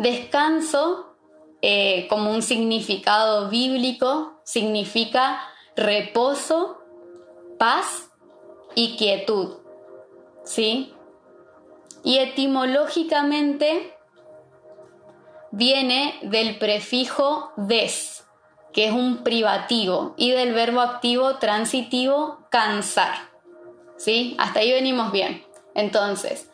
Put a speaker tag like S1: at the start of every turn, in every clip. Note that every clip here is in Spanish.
S1: Descanso, eh, como un significado bíblico, significa reposo, paz y quietud. ¿Sí? Y etimológicamente viene del prefijo des, que es un privativo, y del verbo activo transitivo cansar. ¿Sí? Hasta ahí venimos bien. Entonces,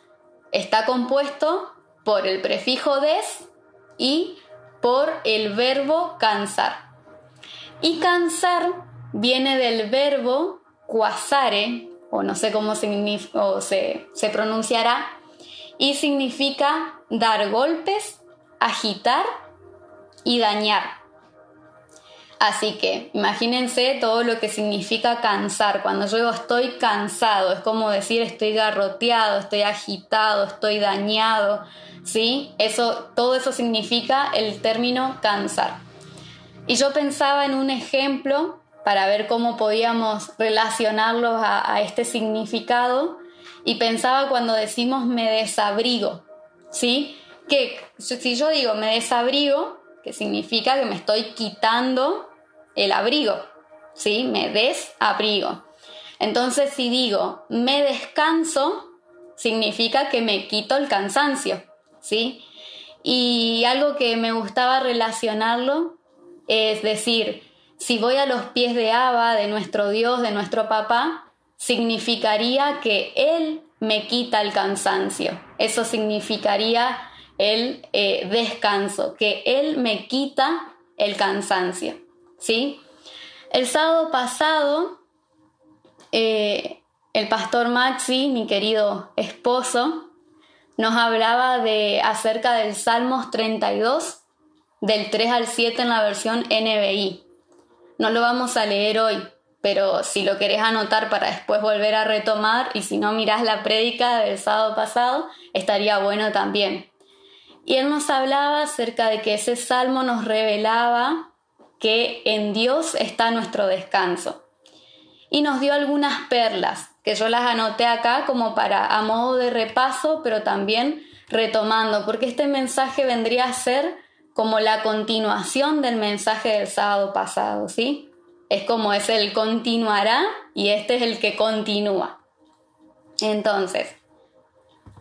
S1: está compuesto por el prefijo des y por el verbo cansar. Y cansar viene del verbo quasare, o no sé cómo se, se pronunciará, y significa dar golpes, agitar y dañar. Así que imagínense todo lo que significa cansar. Cuando yo digo estoy cansado, es como decir estoy garroteado, estoy agitado, estoy dañado. ¿Sí? Eso, todo eso significa el término cansar. Y yo pensaba en un ejemplo para ver cómo podíamos relacionarlo a, a este significado y pensaba cuando decimos me desabrigo, ¿sí? Que si yo digo me desabrigo, que significa que me estoy quitando el abrigo, ¿sí? Me desabrigo. Entonces si digo me descanso, significa que me quito el cansancio, ¿sí? Y algo que me gustaba relacionarlo es decir, si voy a los pies de Abba, de nuestro Dios, de nuestro papá, significaría que Él me quita el cansancio. Eso significaría el eh, descanso, que Él me quita el cansancio. ¿Sí? El sábado pasado, eh, el pastor Maxi, mi querido esposo, nos hablaba de acerca del Salmos 32, del 3 al 7 en la versión NBI. No lo vamos a leer hoy, pero si lo querés anotar para después volver a retomar y si no mirás la prédica del sábado pasado, estaría bueno también. Y él nos hablaba acerca de que ese salmo nos revelaba que en Dios está nuestro descanso. Y nos dio algunas perlas, que yo las anoté acá como para a modo de repaso, pero también retomando, porque este mensaje vendría a ser como la continuación del mensaje del sábado pasado, ¿sí? Es como es el continuará y este es el que continúa. Entonces,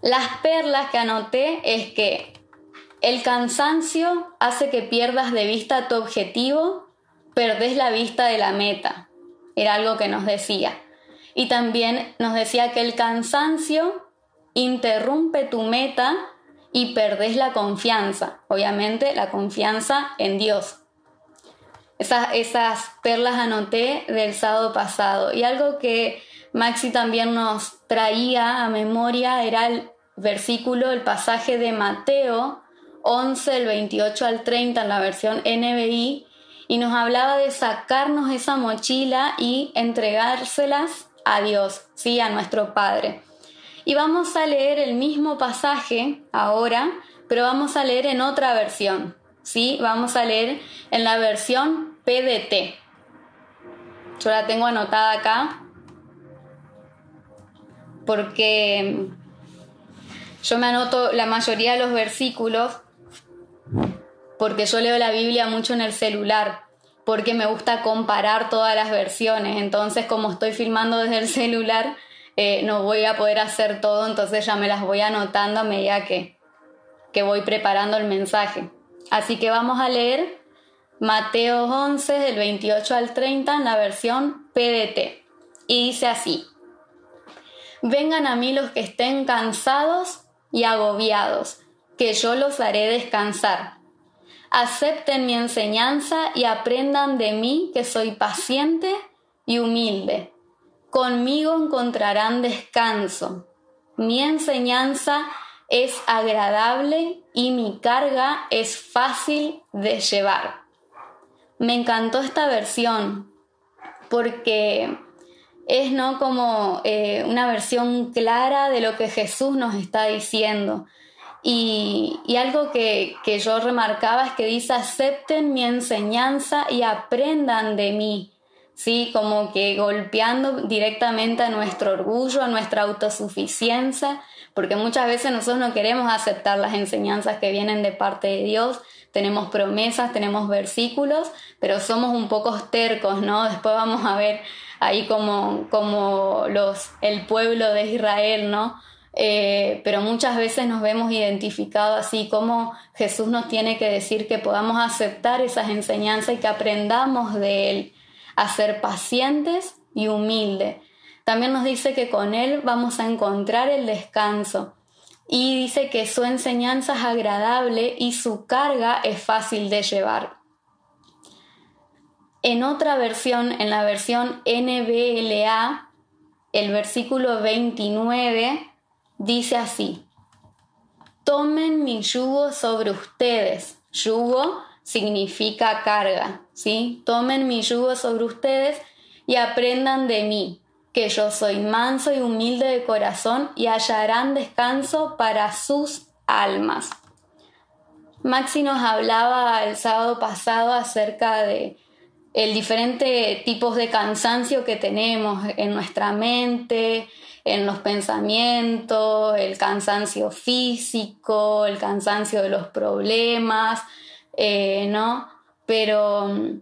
S1: las perlas que anoté es que el cansancio hace que pierdas de vista tu objetivo, perdés la vista de la meta. Era algo que nos decía. Y también nos decía que el cansancio interrumpe tu meta y perdés la confianza. Obviamente la confianza en Dios. Esas, esas perlas anoté del sábado pasado. Y algo que Maxi también nos traía a memoria era el versículo, el pasaje de Mateo 11, el 28 al 30 en la versión NBI, y nos hablaba de sacarnos esa mochila y entregárselas a Dios, sí, a nuestro Padre. Y vamos a leer el mismo pasaje ahora, pero vamos a leer en otra versión, sí, vamos a leer en la versión PDT. Yo la tengo anotada acá porque yo me anoto la mayoría de los versículos porque yo leo la Biblia mucho en el celular, porque me gusta comparar todas las versiones, entonces como estoy filmando desde el celular, eh, no voy a poder hacer todo, entonces ya me las voy anotando a medida que, que voy preparando el mensaje. Así que vamos a leer Mateo 11 del 28 al 30 en la versión PDT. Y dice así, vengan a mí los que estén cansados y agobiados, que yo los haré descansar acepten mi enseñanza y aprendan de mí que soy paciente y humilde. Conmigo encontrarán descanso. Mi enseñanza es agradable y mi carga es fácil de llevar. Me encantó esta versión porque es no como eh, una versión clara de lo que Jesús nos está diciendo. Y, algo que, que, yo remarcaba es que dice, acepten mi enseñanza y aprendan de mí, ¿sí? Como que golpeando directamente a nuestro orgullo, a nuestra autosuficiencia, porque muchas veces nosotros no queremos aceptar las enseñanzas que vienen de parte de Dios, tenemos promesas, tenemos versículos, pero somos un poco tercos, ¿no? Después vamos a ver ahí como, como los, el pueblo de Israel, ¿no? Eh, pero muchas veces nos vemos identificados así como Jesús nos tiene que decir que podamos aceptar esas enseñanzas y que aprendamos de Él a ser pacientes y humildes. También nos dice que con Él vamos a encontrar el descanso y dice que su enseñanza es agradable y su carga es fácil de llevar. En otra versión, en la versión NBLA, el versículo 29 dice así, tomen mi yugo sobre ustedes. Yugo significa carga, ¿sí? Tomen mi yugo sobre ustedes y aprendan de mí, que yo soy manso y humilde de corazón y hallarán descanso para sus almas. Maxi nos hablaba el sábado pasado acerca de el diferente tipos de cansancio que tenemos en nuestra mente, en los pensamientos, el cansancio físico, el cansancio de los problemas, eh, ¿no? Pero mm,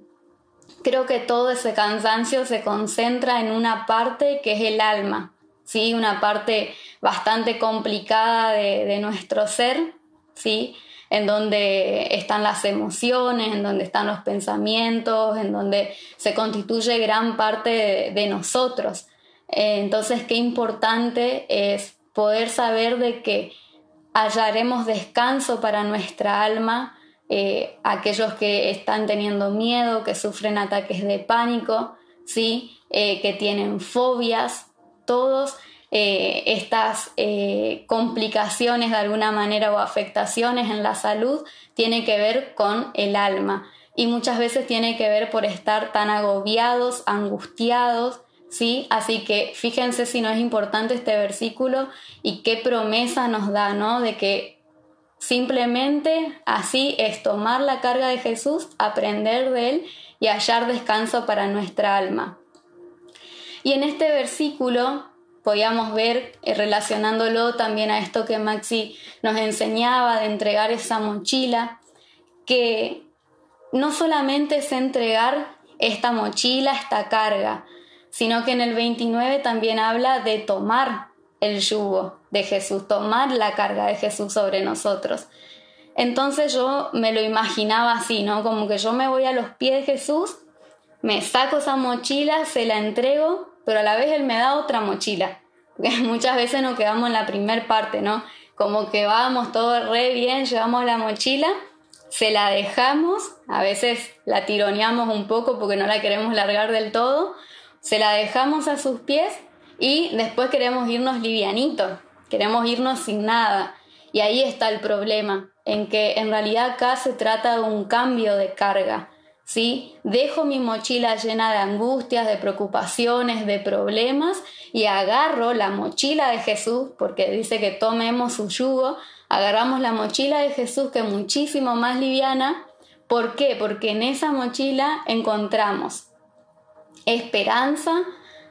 S1: creo que todo ese cansancio se concentra en una parte que es el alma, ¿sí? Una parte bastante complicada de, nuestro ser, ¿sí? En donde están las emociones, en donde están los pensamientos, en donde se constituye gran parte de, nosotros. Eh, entonces, qué importante es poder saber de que hallaremos descanso para nuestra alma eh, aquellos que están teniendo miedo, que sufren ataques de pánico, ¿sí? Eh, que tienen fobias, todos eh, estas complicaciones de alguna manera o afectaciones en la salud tienen que ver con el alma y muchas veces tiene que ver por estar tan agobiados, angustiados, ¿sí? Así que fíjense si no es importante este versículo y qué promesa nos da, ¿no? De que Simplemente así es tomar la carga de Jesús, aprender de Él y hallar descanso para nuestra alma. Y en este versículo podíamos ver, eh, relacionándolo también a esto que Maxi nos enseñaba de entregar esa mochila, que no solamente es entregar esta mochila, esta carga, sino que en el 29 también habla de tomar el yugo de Jesús, tomar la carga de Jesús sobre nosotros. Entonces yo me lo imaginaba así, ¿no? Como que yo me voy a los pies de Jesús, me saco esa mochila, se la entrego, pero a la vez Él me da otra mochila. Porque muchas veces nos quedamos en la primer parte, ¿no? Como que vamos todo re bien, llevamos la mochila, se la dejamos, a veces la tironeamos un poco porque no la queremos largar del todo, se la dejamos a sus pies y después queremos irnos livianitos, queremos irnos sin nada. Y ahí está el problema, en que en realidad acá se trata de un cambio de carga. ¿Sí? Dejo mi mochila llena de angustias, de preocupaciones, de problemas y agarro la mochila de Jesús, porque dice que tomemos su yugo, agarramos la mochila de Jesús que es muchísimo más liviana. ¿Por qué? Porque en esa mochila encontramos esperanza,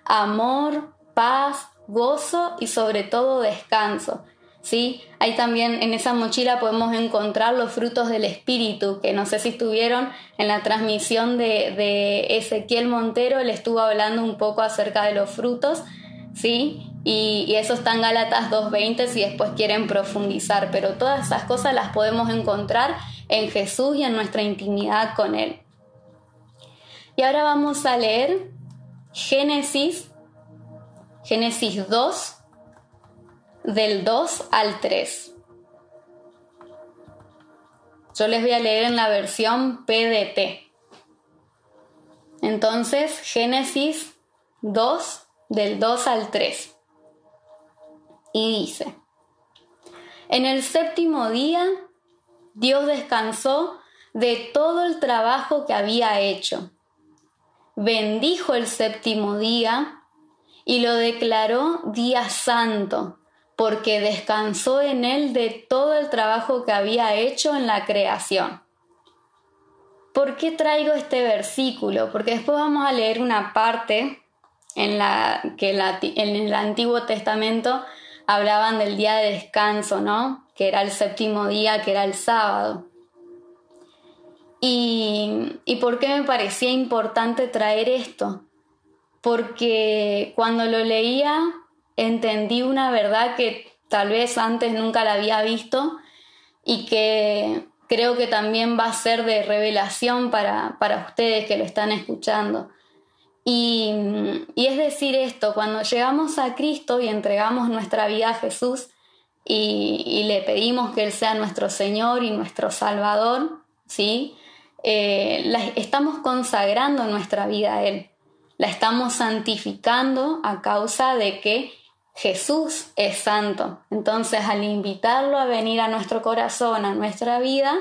S1: amor, paz, gozo y sobre todo descanso. ¿Sí? Ahí también en esa mochila podemos encontrar los frutos del Espíritu, que no sé si estuvieron en la transmisión de, Ezequiel Montero, él estuvo hablando un poco acerca de los frutos, ¿sí? Y, y eso está en Gálatas 2.20 si después quieren profundizar, pero todas esas cosas las podemos encontrar en Jesús y en nuestra intimidad con Él. Y ahora vamos a leer Génesis Génesis 2, del 2 al 3. Yo les voy a leer en la versión PDT. Entonces, Génesis 2, del 2 al 3. Y dice, en el séptimo día, Dios descansó de todo el trabajo que había hecho. Bendijo el séptimo día y lo declaró día santo, porque descansó en él de todo el trabajo que había hecho en la creación. ¿Por qué traigo este versículo? Porque después vamos a leer una parte en la que en el Antiguo Testamento hablaban del día de descanso, ¿no? Que era el séptimo día, que era el sábado. Y, ¿Y por qué me parecía importante traer esto? Porque cuando lo leía entendí una verdad que tal vez antes nunca la había visto y que creo que también va a ser de revelación para, para ustedes que lo están escuchando. Y, y, es decir esto, cuando llegamos a Cristo y entregamos nuestra vida a Jesús y, le pedimos que Él sea nuestro Señor y nuestro Salvador, ¿sí? Eh, estamos consagrando nuestra vida a Él, la estamos santificando a causa de que Jesús es santo. Entonces, al invitarlo a venir a nuestro corazón, a nuestra vida,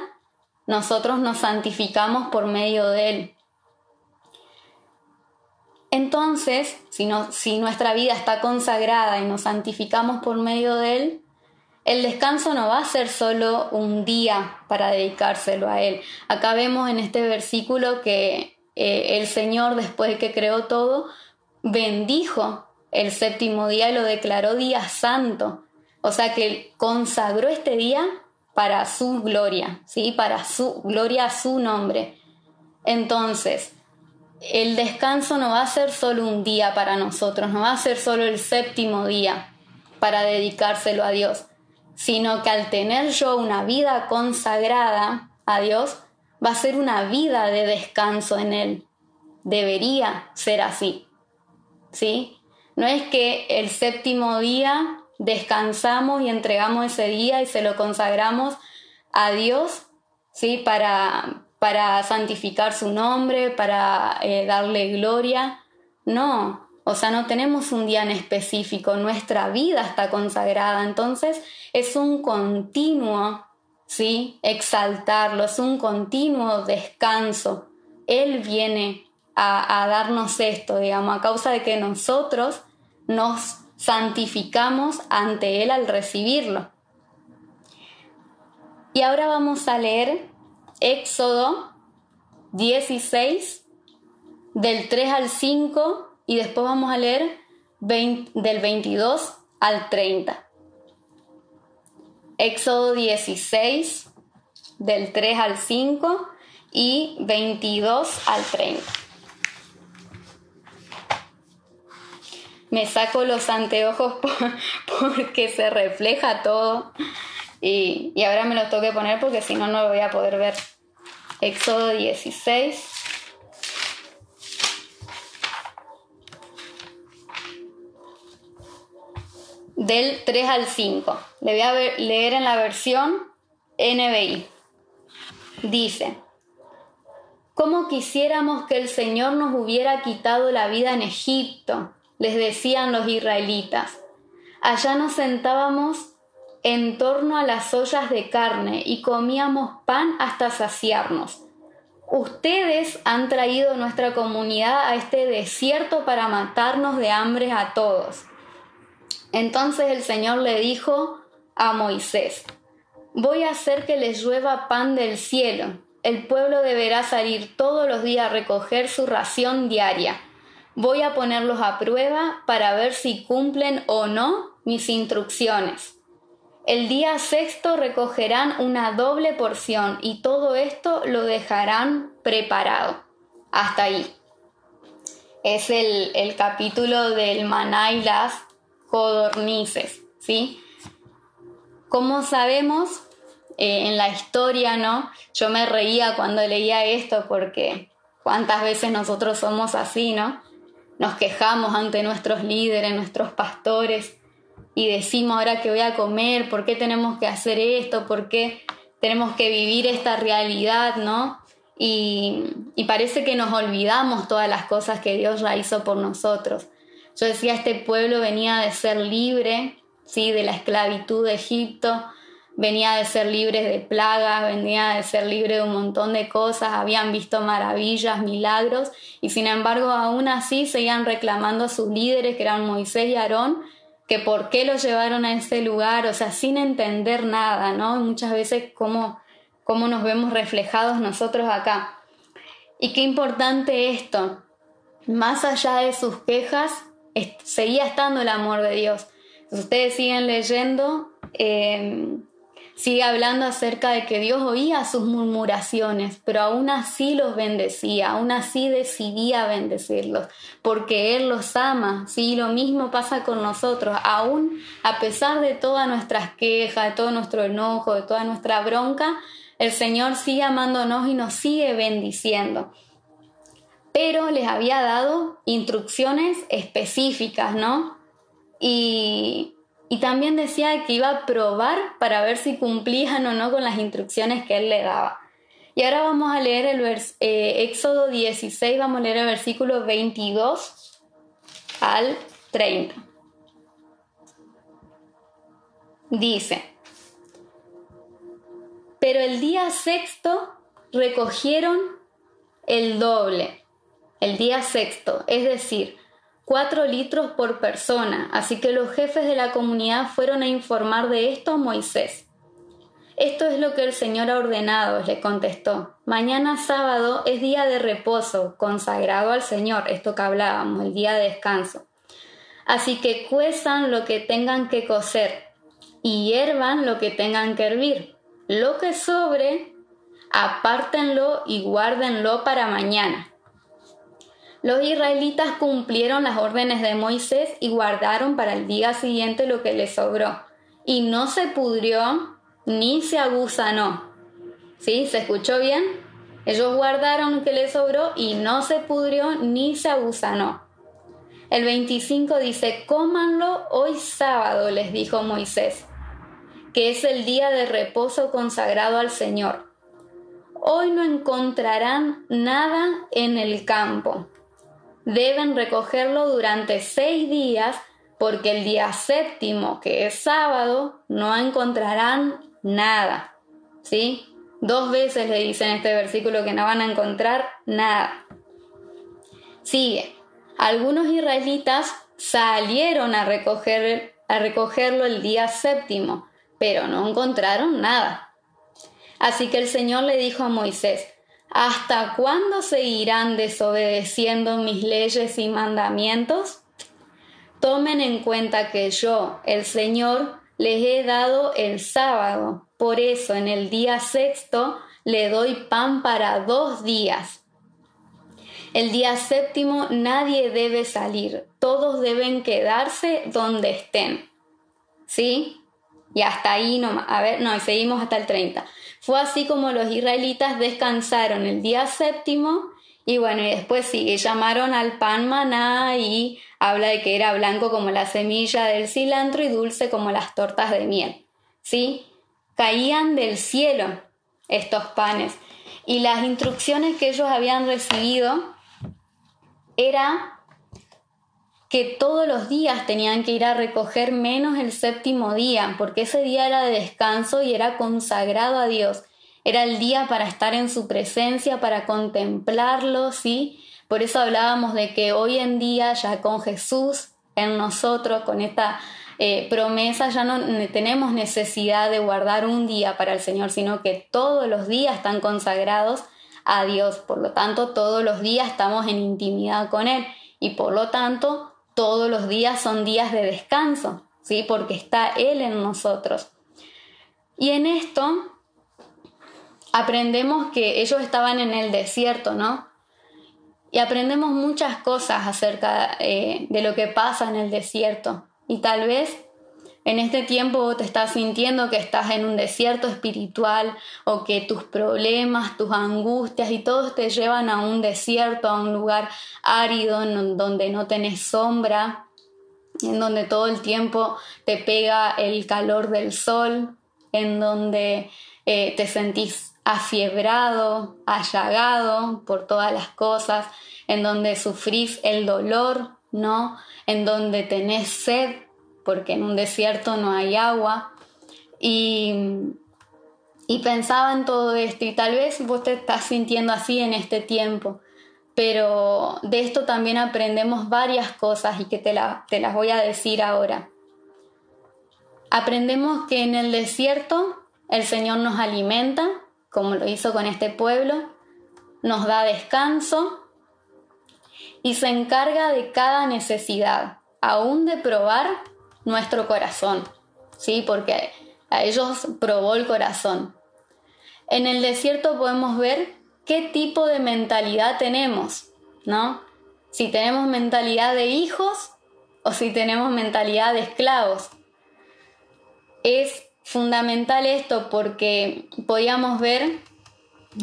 S1: nosotros nos santificamos por medio de Él. Entonces, si, si nuestra vida está consagrada y nos santificamos por medio de Él, el descanso no va a ser solo un día para dedicárselo a Él. Acá vemos en este versículo que eh, el Señor, después de que creó todo, bendijo el séptimo día lo declaró día santo. O sea que consagró este día para su gloria, ¿sí? Para su gloria a su nombre. Entonces, el descanso no va a ser solo un día para nosotros, no va a ser solo el séptimo día para dedicárselo a Dios, sino que al tener yo una vida consagrada a Dios, va a ser una vida de descanso en Él. Debería ser así. ¿Sí? No es que el séptimo día descansamos y entregamos ese día y se lo consagramos a Dios, ¿sí? Para, para santificar su nombre, para eh, darle gloria. No, o sea, no tenemos un día en específico, nuestra vida está consagrada, entonces es un continuo, ¿sí? Exaltarlo, es un continuo descanso. Él viene a, darnos esto, digamos, a causa de que nosotros nos santificamos ante Él al recibirlo. Y ahora vamos a leer Éxodo 16, del 3 al 5, y después vamos a leer del 22 al 30. Éxodo 16, del 3 al 5 y 22 al 30. Me saco los anteojos porque se refleja todo y, ahora me los tengo que poner porque si no, no lo voy a poder ver. Éxodo 16. Del 3 al 5. Le voy a leer en la versión NBI. Dice, ¿cómo quisiéramos que el Señor nos hubiera quitado la vida en Egipto? Les decían los israelitas. Allá nos sentábamos en torno a las ollas de carne y comíamos pan hasta saciarnos. Ustedes han traído nuestra comunidad a este desierto para matarnos de hambre a todos. Entonces el Señor le dijo a Moisés, voy a hacer que les llueva pan del cielo. El pueblo deberá salir todos los días a recoger su ración diaria Voy a ponerlos a prueba para ver si cumplen o no mis instrucciones. El día sexto recogerán una doble porción y todo esto lo dejarán preparado. Hasta ahí. Es el, capítulo del maná y las codornices, ¿sí? Como sabemos, eh, en la historia, ¿no? Yo me reía cuando leía esto porque cuántas veces nosotros somos así, ¿no? Nos quejamos ante nuestros líderes, nuestros pastores, y decimos ahora que voy a comer, por qué tenemos que hacer esto, por qué tenemos que vivir esta realidad, ¿no? Y, parece que nos olvidamos todas las cosas que Dios ya hizo por nosotros. Yo decía, este pueblo venía de ser libre, ¿sí? De la esclavitud de Egipto, venía de ser libres de plagas, venía de ser libre de un montón de cosas, habían visto maravillas, milagros, y sin embargo aún así seguían reclamando a sus líderes, que eran Moisés y Aarón, que por qué los llevaron a ese lugar, o sea, sin entender nada, ¿no? Muchas veces cómo, cómo nos vemos reflejados nosotros acá. Y qué importante esto, más allá de sus quejas, seguía estando el amor de Dios. Ustedes siguen leyendo, eh, sigue hablando acerca de que Dios oía sus murmuraciones, pero aún así los bendecía, aún así decidía bendecirlos, porque Él los ama. Sí, lo mismo pasa con nosotros, aún a pesar de todas nuestras quejas, de todo nuestro enojo, de toda nuestra bronca, el Señor sigue amándonos y nos sigue bendiciendo. Pero les había dado instrucciones específicas, ¿no? Y y también decía que iba a probar para ver si cumplían o no con las instrucciones que él le daba. Y ahora vamos a leer el eh, Éxodo 16, vamos a leer el versículo 22 al 30. Dice, pero el día sexto recogieron el doble, el día sexto, es decir, 4 litros por persona, así que los jefes de la comunidad fueron a informar de esto a Moisés. Esto es lo que el Señor ha ordenado, le contestó. Mañana sábado es día de reposo, consagrado al Señor, esto que hablábamos, el día de descanso. Así que cuezan lo que tengan que cocer y hiervan lo que tengan que hervir. Lo que sobre, apártenlo y guárdenlo para mañana los israelitas cumplieron las órdenes de Moisés y guardaron para el día siguiente lo que les sobró. Y no se pudrió ni se agusanó. ¿Sí? ¿Se escuchó bien? Ellos guardaron lo que les sobró y no se pudrió ni se agusanó. El 25 dice, cómanlo hoy sábado, les dijo Moisés, que es el día de reposo consagrado al Señor. Hoy no encontrarán nada en el campo deben recogerlo durante seis días porque el día séptimo, que es sábado, no encontrarán nada. ¿Sí? Dos veces le dicen en este versículo que no van a encontrar nada. Sigue. Algunos israelitas salieron a, recoger, a recogerlo el día séptimo, pero no encontraron nada. Así que el Señor le dijo a Moisés, ¿Hasta cuándo seguirán desobedeciendo mis leyes y mandamientos? Tomen en cuenta que yo, el Señor, les he dado el sábado. Por eso en el día sexto le doy pan para dos días. El día séptimo nadie debe salir, todos deben quedarse donde estén. ¿Sí? Y hasta ahí no, a ver, no, seguimos hasta el 30. Fue así como los israelitas descansaron el día séptimo y bueno, y después sí, llamaron al pan maná y habla de que era blanco como la semilla del cilantro y dulce como las tortas de miel. ¿Sí? Caían del cielo estos panes y las instrucciones que ellos habían recibido era que todos los días tenían que ir a recoger menos el séptimo día, porque ese día era de descanso y era consagrado a Dios. Era el día para estar en su presencia, para contemplarlo, ¿sí? Por eso hablábamos de que hoy en día, ya con Jesús en nosotros, con esta eh, promesa, ya no tenemos necesidad de guardar un día para el Señor, sino que todos los días están consagrados a Dios. Por lo tanto, todos los días estamos en intimidad con Él y por lo tanto todos los días son días de descanso, ¿sí? Porque está Él en nosotros. Y en esto aprendemos que ellos estaban en el desierto, ¿no? Y aprendemos muchas cosas acerca eh, de lo que pasa en el desierto. Y tal vez en este tiempo te estás sintiendo que estás en un desierto espiritual o que tus problemas, tus angustias y todos te llevan a un desierto, a un lugar árido en donde no tenés sombra, en donde todo el tiempo te pega el calor del sol, en donde eh, te sentís afiebrado, allagado por todas las cosas, en donde sufrís el dolor, ¿no? En donde tenés sed porque en un desierto no hay agua. Y, pensaba en todo esto y tal vez vos te estás sintiendo así en este tiempo, pero de esto también aprendemos varias cosas y que te, te las voy a decir ahora. Aprendemos que en el desierto el Señor nos alimenta, como lo hizo con este pueblo, nos da descanso y se encarga de cada necesidad, aún de probar nuestro corazón, ¿sí? Porque a ellos probó el corazón. En el desierto podemos ver qué tipo de mentalidad tenemos, ¿no? Si tenemos mentalidad de hijos o si tenemos mentalidad de esclavos. Es fundamental esto porque podíamos ver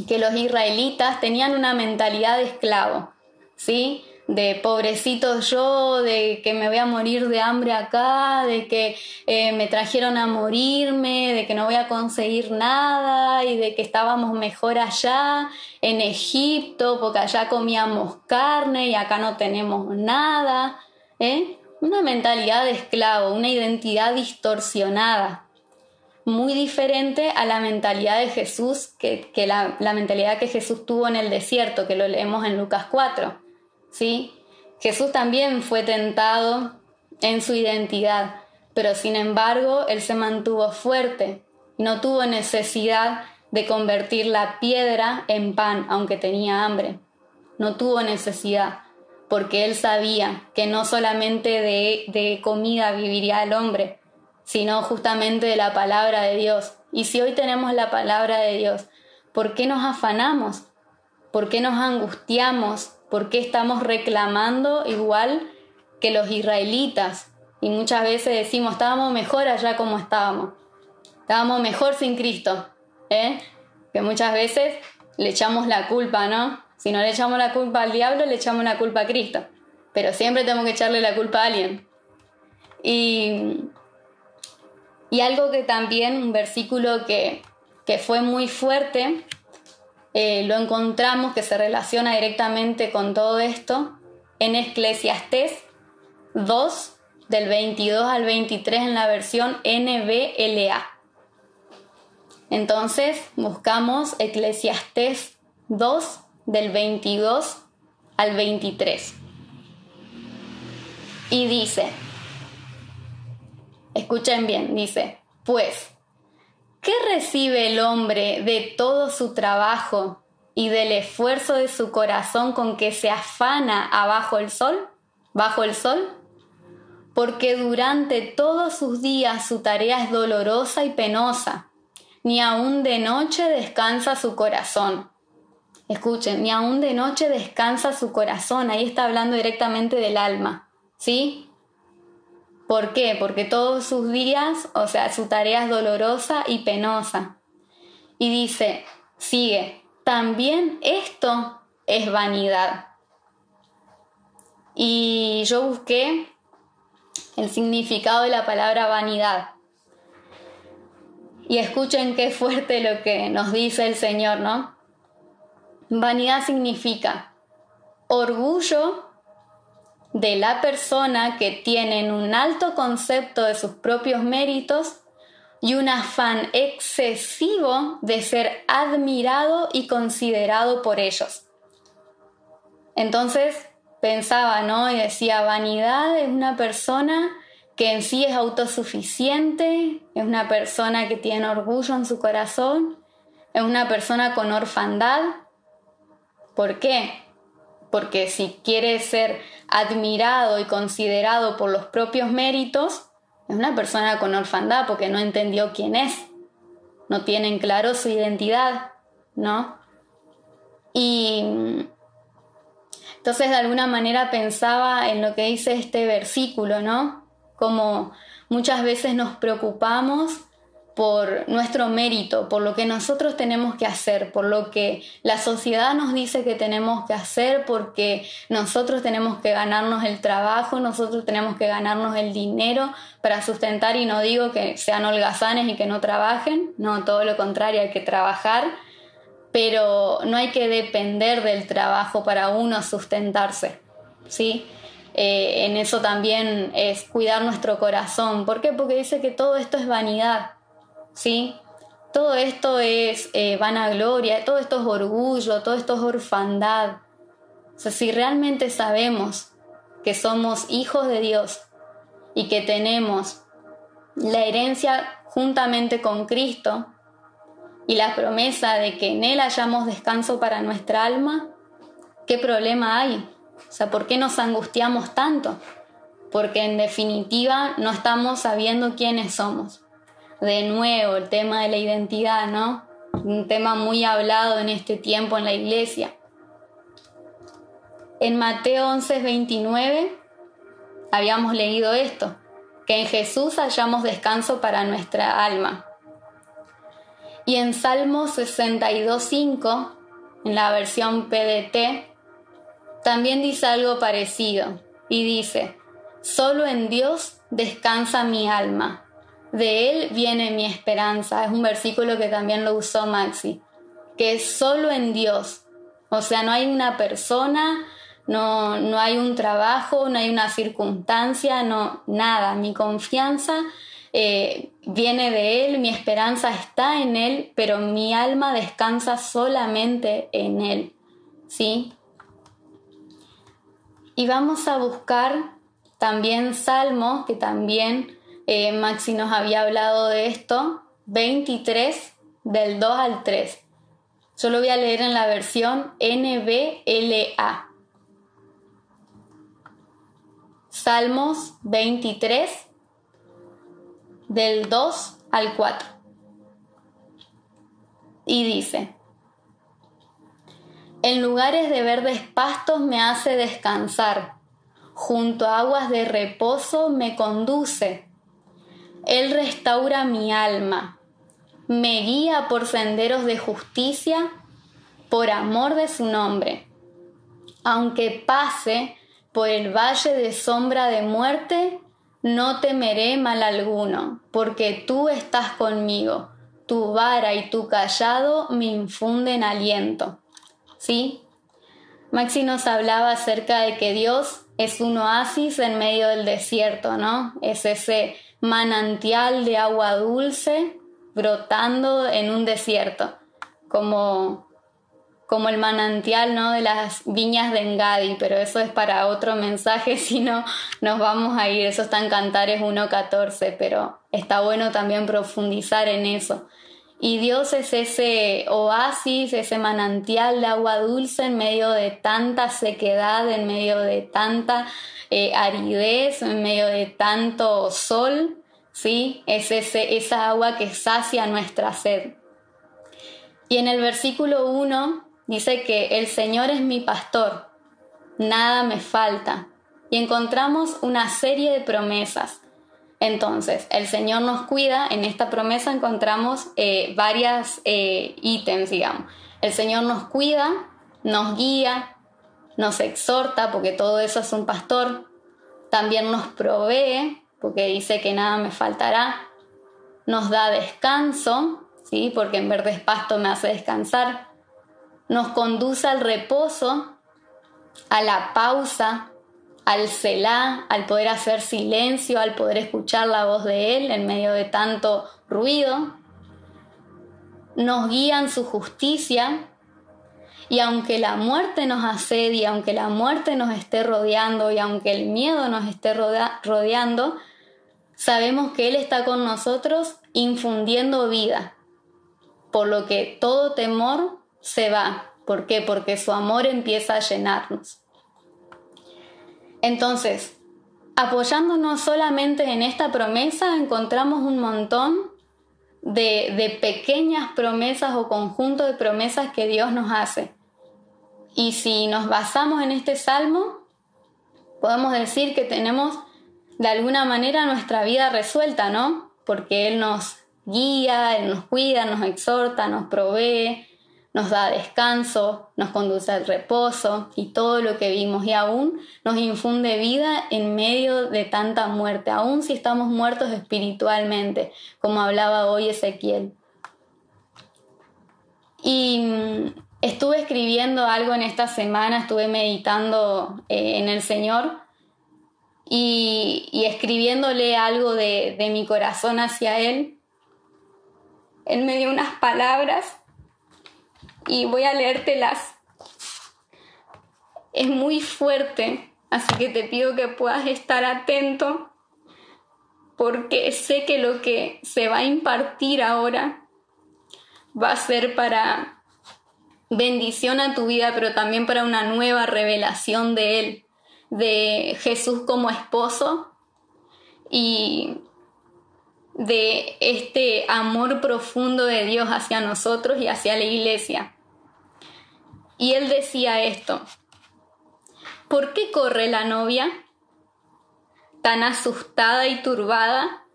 S1: que los israelitas tenían una mentalidad de esclavo, ¿sí? De pobrecito yo, de que me voy a morir de hambre acá, de que eh, me trajeron a morirme, de que no voy a conseguir nada y de que estábamos mejor allá en Egipto porque allá comíamos carne y acá no tenemos nada. ¿eh? Una mentalidad de esclavo, una identidad distorsionada muy diferente a la mentalidad de Jesús, que, la, la, mentalidad que Jesús tuvo en el desierto, que lo leemos en Lucas 4. ¿Sí? Jesús también fue tentado en su identidad, pero sin embargo él se mantuvo fuerte no tuvo necesidad de convertir la piedra en pan, aunque tenía hambre. No tuvo necesidad, porque él sabía que no solamente de, de comida viviría el hombre, sino justamente de la palabra de Dios. Y si hoy tenemos la palabra de Dios, ¿por qué nos afanamos? ¿Por qué nos angustiamos? ¿Por qué estamos reclamando igual que los israelitas? Y muchas veces decimos, estábamos mejor allá como estábamos. Estábamos mejor sin Cristo. ¿eh? Que muchas veces le echamos la culpa, ¿no? Si no le echamos la culpa al diablo, le echamos la culpa a Cristo. Pero siempre tenemos que echarle la culpa a alguien. Y, y algo que también, un versículo que, que fue muy fuerte, eh, lo encontramos que se relaciona directamente con todo esto en Eclesiastés 2, del 22 al 23 en la versión NBLA. Entonces buscamos Eclesiastés 2, del 22 al 23. Y dice, escuchen bien, dice, pues ¿Qué recibe el hombre de todo su trabajo y del esfuerzo de su corazón con que se afana abajo el sol? ¿Bajo el sol? Porque durante todos sus días su tarea es dolorosa y penosa. Ni aun de noche descansa su corazón. Escuchen, ni aun de noche descansa su corazón. Ahí está hablando directamente del alma. ¿Sí? ¿Por qué? Porque todos sus días, o sea, su tarea es dolorosa y penosa. Y dice, sigue, también esto es vanidad. Y yo busqué el significado de la palabra vanidad. Y escuchen qué fuerte lo que nos dice el Señor, ¿no? Vanidad significa orgullo de la persona que tienen un alto concepto de sus propios méritos y un afán excesivo de ser admirado y considerado por ellos. Entonces pensaba, ¿no? Y decía, vanidad es una persona que en sí es autosuficiente, es una persona que tiene orgullo en su corazón, es una persona con orfandad. ¿Por qué? Porque si quiere ser admirado y considerado por los propios méritos, es una persona con orfandad porque no entendió quién es, no tienen claro su identidad, ¿no? Y entonces de alguna manera pensaba en lo que dice este versículo, ¿no? Como muchas veces nos preocupamos por nuestro mérito, por lo que nosotros tenemos que hacer, por lo que la sociedad nos dice que tenemos que hacer, porque nosotros tenemos que ganarnos el trabajo, nosotros tenemos que ganarnos el dinero para sustentar y no digo que sean holgazanes y que no trabajen, no, todo lo contrario, hay que trabajar, pero no hay que depender del trabajo para uno sustentarse, ¿sí? Eh, en eso también es cuidar nuestro corazón. ¿Por qué? Porque dice que todo esto es vanidad. ¿Sí? Todo esto es eh, vanagloria, todo esto es orgullo, todo esto es orfandad. O sea, si realmente sabemos que somos hijos de Dios y que tenemos la herencia juntamente con Cristo, y la promesa de que en Él hayamos descanso para nuestra alma, ¿qué problema hay? O sea, ¿por qué nos angustiamos tanto? Porque en definitiva no estamos sabiendo quiénes somos. De nuevo, el tema de la identidad, ¿no? Un tema muy hablado en este tiempo en la iglesia. En Mateo 11, 29 habíamos leído esto, que en Jesús hallamos descanso para nuestra alma. Y en Salmo 62.5, en la versión PDT, también dice algo parecido y dice, solo en Dios descansa mi alma, de Él viene mi esperanza. Es un versículo que también lo usó Maxi, que es solo en Dios. O sea, no hay una persona, no, no hay un trabajo, no hay una circunstancia, no, nada. Mi confianza eh, viene de Él, mi esperanza está en Él, pero mi alma descansa solamente en Él. ¿Sí? Y vamos a buscar también Salmos, que también eh, Maxi nos había hablado de esto, 23 del 2 al 3. Yo lo voy a leer en la versión NBLA. Salmos 23 del 2 al 4. Y dice, en lugares de verdes pastos me hace descansar, junto a aguas de reposo me conduce. Él restaura mi alma, me guía por senderos de justicia, por amor de su nombre. Aunque pase por el valle de sombra de muerte, no temeré mal alguno, porque tú estás conmigo, tu vara y tu callado me infunden aliento. ¿Sí? Maxi nos hablaba acerca de que Dios es un oasis en medio del desierto, ¿no? Es ese manantial de agua dulce brotando en un desierto, como como el manantial ¿no? de las viñas de Engadi, pero eso es para otro mensaje, si no nos vamos a ir, eso está en Cantares 1.14, pero está bueno también profundizar en eso. Y Dios es ese oasis, ese manantial de agua dulce en medio de tanta sequedad, en medio de tanta eh, aridez, en medio de tanto sol, ¿sí? Es ese, esa agua que sacia nuestra sed. Y en el versículo 1 Dice que el Señor es mi pastor, nada me falta. Y encontramos una serie de promesas. Entonces, el Señor nos cuida, en esta promesa encontramos eh, varias eh, ítems, digamos. El Señor nos cuida, nos guía, nos exhorta, porque todo eso es un pastor. También nos provee, porque dice que nada me faltará. Nos da descanso, ¿sí? porque en verdes pasto me hace descansar nos conduce al reposo, a la pausa, al celá, al poder hacer silencio, al poder escuchar la voz de Él en medio de tanto ruido. Nos guía en su justicia y aunque la muerte nos asedia, aunque la muerte nos esté rodeando y aunque el miedo nos esté rodeando, sabemos que Él está con nosotros infundiendo vida, por lo que todo temor se va. ¿Por qué? Porque su amor empieza a llenarnos. Entonces, apoyándonos solamente en esta promesa, encontramos un montón de, pequeñas promesas o conjunto de promesas que Dios nos hace. Y si nos basamos en este salmo, podemos decir que tenemos de alguna manera nuestra vida resuelta, ¿no? Porque Él nos guía, Él nos cuida, nos exhorta, nos provee, nos da descanso, nos conduce al reposo y todo lo que vimos y aún nos infunde vida en medio de tanta muerte, aún si estamos muertos espiritualmente, como hablaba hoy Ezequiel. Y mm, estuve escribiendo algo en esta semana, estuve meditando eh, en el Señor y, escribiéndole algo de, de mi corazón hacia Él. Él me dio unas palabras y voy a leértelas. Es muy fuerte, así que te pido que puedas estar atento porque sé que lo que se va a impartir ahora va a ser para bendición a tu vida, pero también para una nueva revelación de Él, de Jesús como esposo y de este amor profundo de Dios hacia nosotros y hacia la iglesia. Y él decía esto, ¿por qué corre la novia tan asustada y turbada?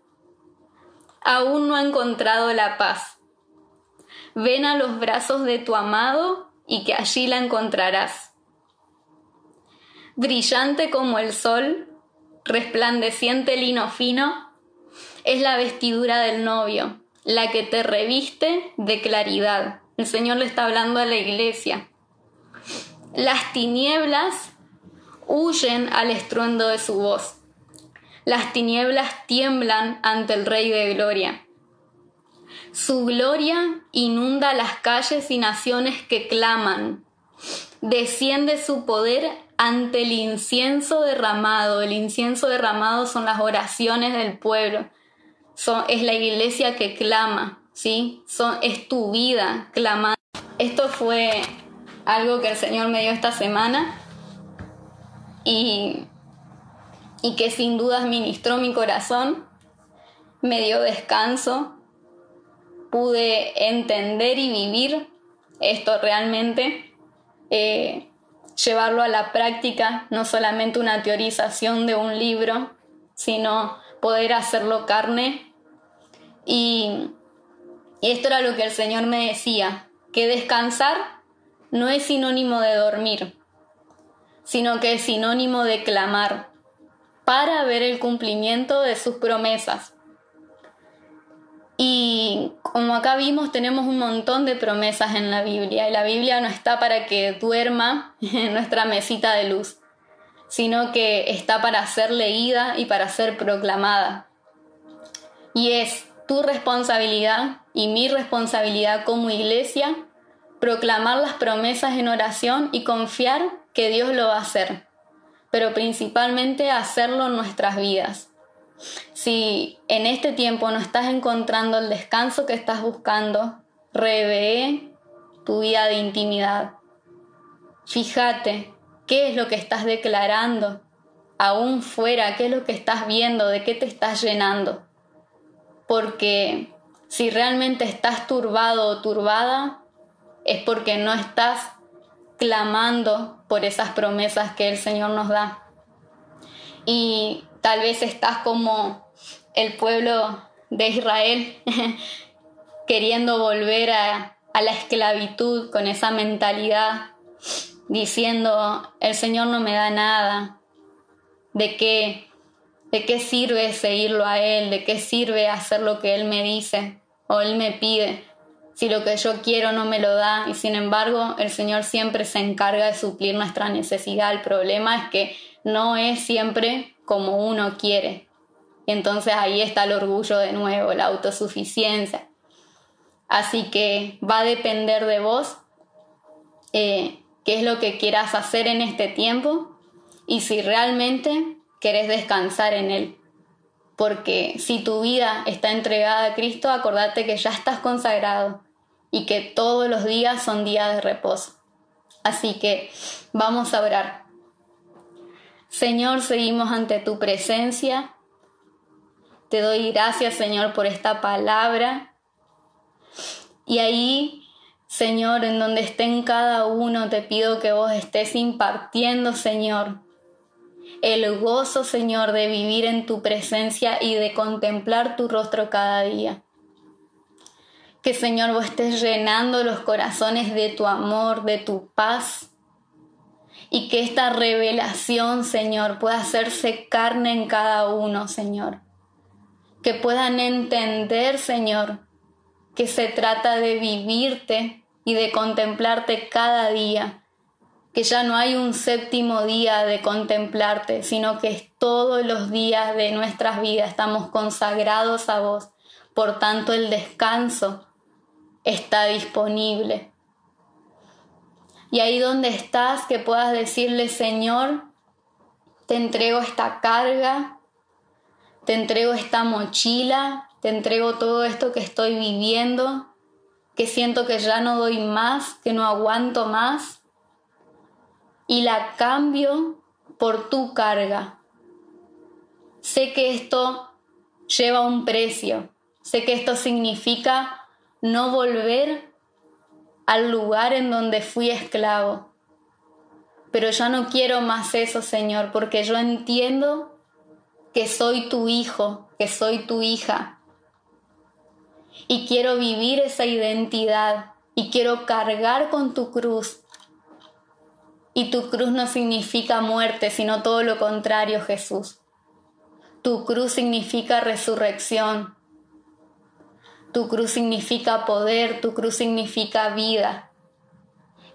S1: Aún no ha encontrado la paz. Ven a los brazos de tu amado y que allí la encontrarás. Brillante como el sol, resplandeciente lino fino, es la vestidura del novio, la que te reviste de claridad. El Señor le está hablando a la iglesia. Las tinieblas huyen al estruendo de su voz. Las tinieblas tiemblan ante el Rey de Gloria. Su gloria inunda las calles y naciones que claman. Desciende su poder ante el incienso derramado. El incienso derramado son las oraciones del pueblo. es la iglesia que clama, ¿sí? Es tu vida clamando. Esto fue algo que el Señor me dio esta semana y, y que sin dudas ministró mi corazón, me dio descanso, pude entender y vivir esto realmente, eh, llevarlo a la práctica, no solamente una teorización de un libro, sino poder hacerlo carne. Y, y esto era lo que el Señor me decía, que descansar no es sinónimo de dormir, sino que es sinónimo de clamar para ver el cumplimiento de sus promesas. Y como acá vimos, tenemos un montón de promesas en la Biblia y la Biblia no está para que duerma en nuestra mesita de luz, sino que está para ser leída y para ser proclamada. Y es tu responsabilidad y mi responsabilidad como iglesia proclamar las promesas en oración y confiar que Dios lo va a hacer, pero principalmente hacerlo en nuestras vidas. Si en este tiempo no estás encontrando el descanso que estás buscando, revé tu vida de intimidad. Fíjate qué es lo que estás declarando aún fuera, qué es lo que estás viendo, de qué te estás llenando. Porque si realmente estás turbado o turbada, es porque no estás clamando por esas promesas que el Señor nos da. Y tal vez estás como el pueblo de Israel queriendo volver a, la esclavitud con esa mentalidad, diciendo, el Señor no me da nada, ¿de qué, de qué sirve seguirlo a Él? ¿De qué sirve hacer lo que Él me dice o Él me pide? Si lo que yo quiero no me lo da y sin embargo el Señor siempre se encarga de suplir nuestra necesidad. El problema es que no es siempre como uno quiere. Y entonces ahí está el orgullo de nuevo, la autosuficiencia. Así que va a depender de vos eh, qué es lo que quieras hacer en este tiempo y si realmente querés descansar en Él. Porque si tu vida está entregada a Cristo, acordate que ya estás consagrado y que todos los días son días de reposo. Así que vamos a orar. Señor, seguimos ante tu presencia. Te doy gracias, Señor, por esta palabra. Y ahí, Señor, en donde estén cada uno, te pido que vos estés impartiendo, Señor, el gozo, Señor, de vivir en tu presencia y de contemplar tu rostro cada día. Que Señor vos estés llenando los corazones de tu amor, de tu paz. Y que esta revelación, Señor, pueda hacerse carne en cada uno, Señor. Que puedan entender, Señor, que se trata de vivirte y de contemplarte cada día. Que ya no hay un séptimo día de contemplarte, sino que es todos los días de nuestras vidas estamos consagrados a vos. Por tanto, el descanso está disponible. Y ahí donde estás, que puedas decirle, Señor, te entrego esta carga, te entrego esta mochila, te entrego todo esto que estoy viviendo, que siento que ya no doy más, que no aguanto más, y la cambio por tu carga. Sé que esto lleva un precio, sé que esto significa no volver al lugar en donde fui esclavo. Pero yo no quiero más eso, Señor, porque yo entiendo que soy tu hijo, que soy tu hija. Y quiero vivir esa identidad y quiero cargar con tu cruz. Y tu cruz no significa muerte, sino todo lo contrario, Jesús. Tu cruz significa resurrección. Tu cruz significa poder, tu cruz significa vida,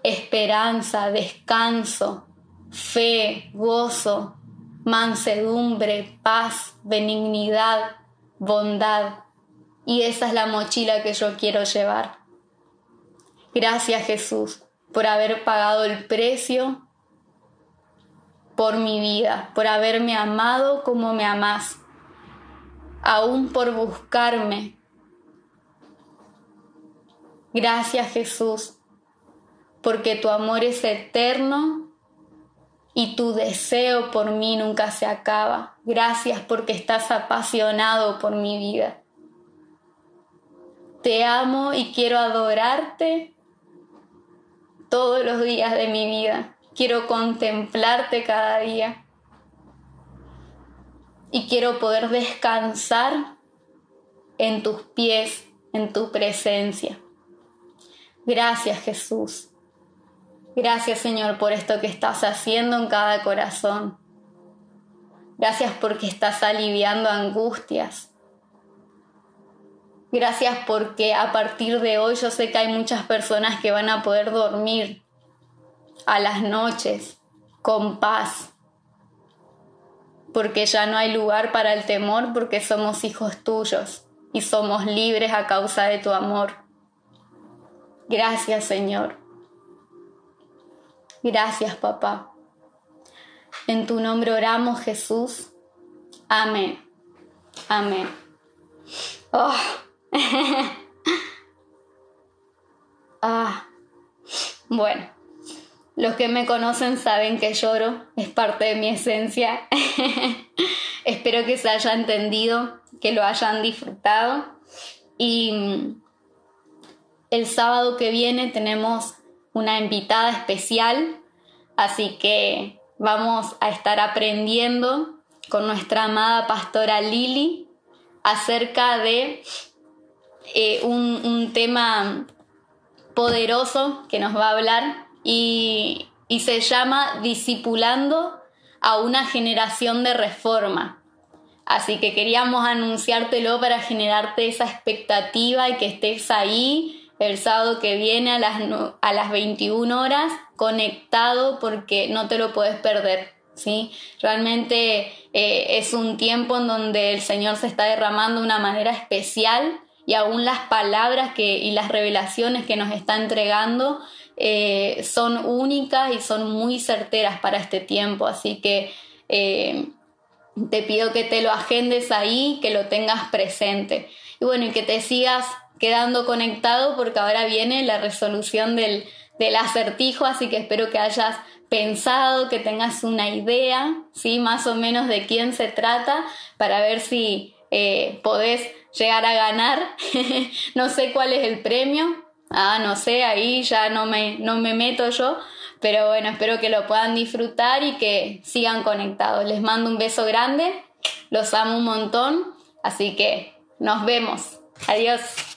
S1: esperanza, descanso, fe, gozo, mansedumbre, paz, benignidad, bondad. Y esa es la mochila que yo quiero llevar. Gracias Jesús por haber pagado el precio por mi vida, por haberme amado como me amás, aún por buscarme. Gracias Jesús, porque tu amor es eterno y tu deseo por mí nunca se acaba. Gracias porque estás apasionado por mi vida. Te amo y quiero adorarte todos los días de mi vida. Quiero contemplarte cada día. Y quiero poder descansar en tus pies, en tu presencia. Gracias Jesús. Gracias Señor por esto que estás haciendo en cada corazón. Gracias porque estás aliviando angustias. Gracias porque a partir de hoy yo sé que hay muchas personas que van a poder dormir a las noches con paz. Porque ya no hay lugar para el temor porque somos hijos tuyos y somos libres a causa de tu amor. Gracias Señor. Gracias, papá. En tu nombre oramos, Jesús. Amén. Amén. Oh. ah. Bueno, los que me conocen saben que lloro, es parte de mi esencia. Espero que se haya entendido, que lo hayan disfrutado. Y el sábado que viene tenemos una invitada especial, así que vamos a estar aprendiendo con nuestra amada pastora Lili acerca de eh, un, tema poderoso que nos va a hablar y, y se llama Discipulando a una generación de reforma. Así que queríamos anunciártelo para generarte esa expectativa y que estés ahí el sábado que viene a las, a las 21 horas conectado porque no te lo puedes perder. ¿sí? Realmente eh, es un tiempo en donde el Señor se está derramando de una manera especial y aún las palabras que, y las revelaciones que nos está entregando eh, son únicas y son muy certeras para este tiempo. Así que eh, te pido que te lo agendes ahí, que lo tengas presente. Y bueno, y que te sigas quedando conectado porque ahora viene la resolución del, acertijo, así que espero que hayas pensado, que tengas una idea, ¿sí? Más o menos de quién se trata, para ver si eh, podés llegar a ganar. no sé cuál es el premio. Ah, no sé, ahí ya no me, no me meto yo. Pero bueno, espero que lo puedan disfrutar y que sigan conectados. Les mando un beso grande. Los amo un montón. Así que nos vemos. Adiós.